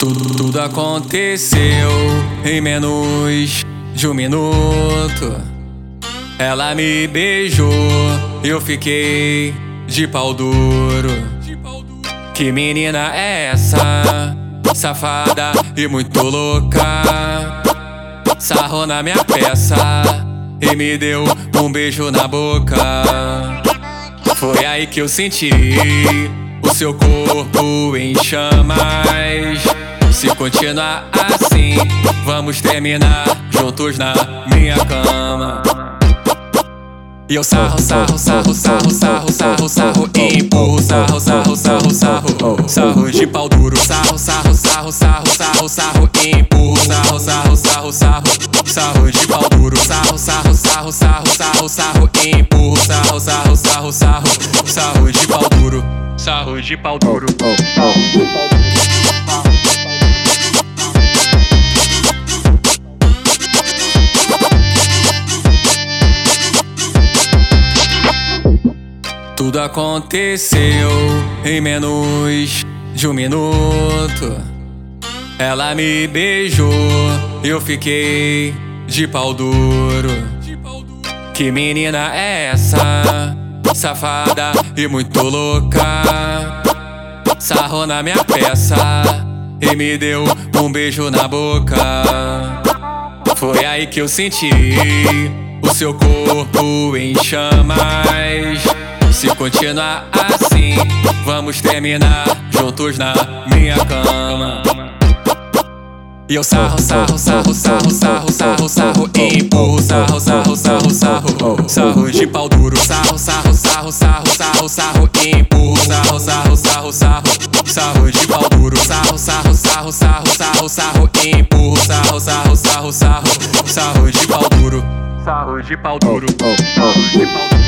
Tudo, tudo aconteceu em menos de um minuto. Ela me beijou, eu fiquei de pau duro. Que menina é essa? Safada e muito louca. Sarrou na minha peça e me deu um beijo na boca. Foi aí que eu senti seu corpo em chamas. Se continuar assim, vamos terminar juntos na minha cama. E eu sarro, sarro, sarro, sarro, sarro, sarro, sarro, empurro, sarro, sarro, sarro, sarro, sarro de pau duro, sarro, sarro, sarro, sarro, sarro, sarro, empurro, sarro, sarro, sarro, sarro, sarro de pau de pau duro. Tudo aconteceu em menos de um minuto. Ela me beijou, eu fiquei de pau duro. Que menina é essa? Safada e muito louca. Sarrou na minha peça e me deu um beijo na boca. Foi aí que eu senti o seu corpo em chamas. Se continuar assim, vamos terminar juntos na minha cama. E eu sarro, sarro, sarro, sarro, sarro, sarro, sarro, empurro, sarro, sarro, sarro, sarro, sarro de pau duro, sarro, sarro, sarro, sarro, sarro, sarro, empurro, sarro, sarro, sarro, sarro, sarro de pau duro, sarro, sarro, sarro, sarro, sarro, sarro, empurro, sarro, sarro, sarro, sarro, sarro de pau duro, sarro de pau duro, sarro de pau duro.